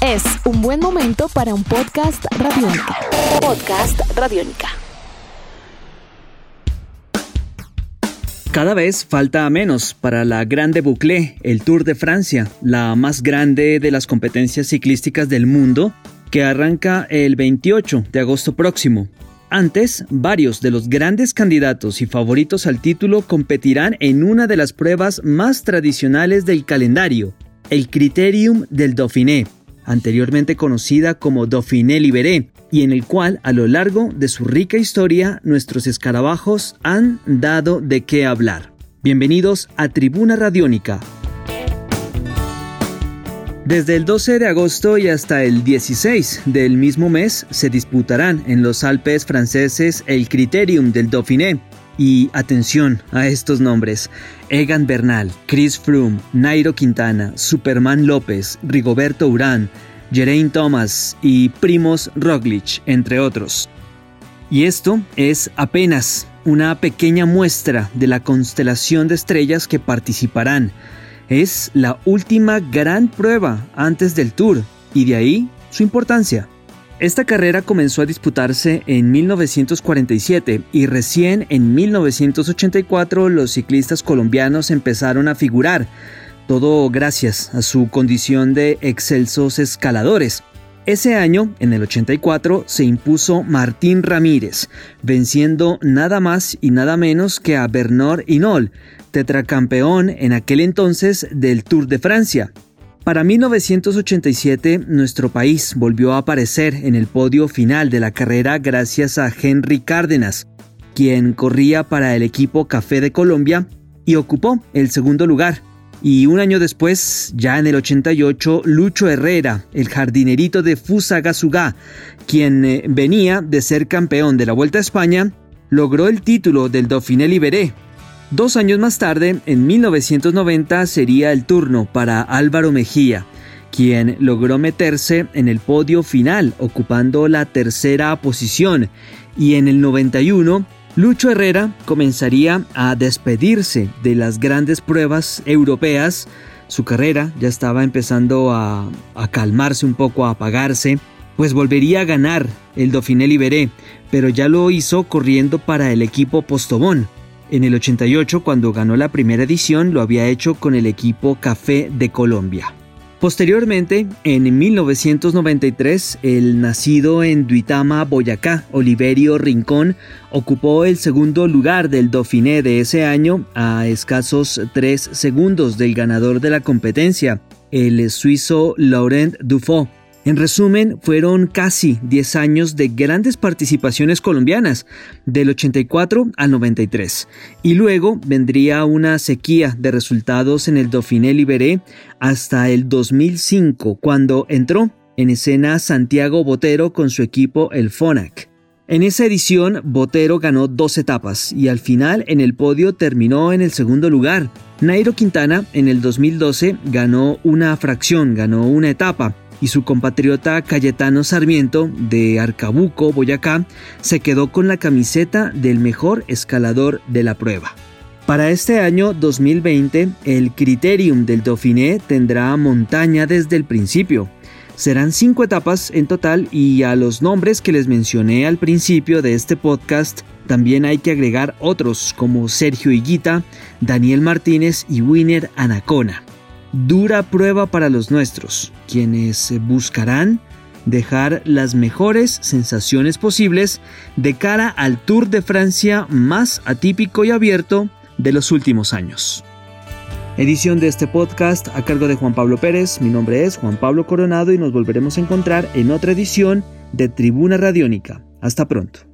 Es un buen momento para un podcast radiónica. Podcast radiónica. Cada vez falta menos para la Grande Boucle, el Tour de Francia, la más grande de las competencias ciclísticas del mundo, que arranca el 28 de agosto próximo. Antes, varios de los grandes candidatos y favoritos al título competirán en una de las pruebas más tradicionales del calendario, el Criterium del Dauphiné, anteriormente conocida como Dauphiné Libéré, y en el cual a lo largo de su rica historia nuestros escarabajos han dado de qué hablar. Bienvenidos a Tribuna Radiónica. Desde el 12 de agosto y hasta el 16 del mismo mes se disputarán en los Alpes franceses el Criterium del Dauphiné, y atención a estos nombres: Egan Bernal, Chris Froome, Nairo Quintana, Superman López, Rigoberto Urán, Geraint Thomas y Primos Roglic, entre otros. Y esto es apenas una pequeña muestra de la constelación de estrellas que participarán. Es la última gran prueba antes del Tour y de ahí su importancia. Esta carrera comenzó a disputarse en 1947 y recién en 1984 los ciclistas colombianos empezaron a figurar, todo gracias a su condición de excelsos escaladores. Ese año, en el 84, se impuso Martín Ramírez, venciendo nada más y nada menos que a Bernard Hinault, tetracampeón en aquel entonces del Tour de Francia. Para 1987, nuestro país volvió a aparecer en el podio final de la carrera gracias a Henry Cárdenas, quien corría para el equipo Café de Colombia y ocupó el segundo lugar. Y un año después, ya en el 88, Lucho Herrera, el jardinerito de Fusagasugá, quien eh, venía de ser campeón de la Vuelta a España, logró el título del Dauphiné Libéré Dos años más tarde, en 1990, sería el turno para Álvaro Mejía, quien logró meterse en el podio final, ocupando la tercera posición, y en el 91, Lucho Herrera comenzaría a despedirse de las grandes pruebas europeas. Su carrera ya estaba empezando a, calmarse un poco, a apagarse, pues volvería a ganar el Dauphiné Libéré, pero ya lo hizo corriendo para el equipo Postobón. En el 88, cuando ganó la primera edición, lo había hecho con el equipo Café de Colombia. Posteriormente, en 1993, el nacido en Duitama, Boyacá, Oliverio Rincón, ocupó el segundo lugar del Dauphiné de ese año a escasos tres segundos del ganador de la competencia, el suizo Laurent Dufaux. En resumen, fueron casi 10 años de grandes participaciones colombianas, del 84 al 93, y luego vendría una sequía de resultados en el Dauphiné Libéré hasta el 2005, cuando entró en escena Santiago Botero con su equipo el FONAC. En esa edición, Botero ganó dos etapas y al final en el podio terminó en el segundo lugar. Nairo Quintana en el 2012 ganó una fracción, ganó una etapa y su compatriota Cayetano Sarmiento de Arcabuco, Boyacá, se quedó con la camiseta del mejor escalador de la prueba. Para este año 2020, el Criterium del Dauphiné tendrá montaña desde el principio. Serán cinco etapas en total y a los nombres que les mencioné al principio de este podcast también hay que agregar otros como Sergio Higuita, Daniel Martínez y Winner Anacona dura prueba para los nuestros, quienes buscarán dejar las mejores sensaciones posibles de cara al Tour de Francia más atípico y abierto de los últimos años. Edición de este podcast a cargo de Juan Pablo Pérez. Mi nombre es Juan Pablo Coronado y nos volveremos a encontrar en otra edición de Tribuna Radiónica. Hasta pronto.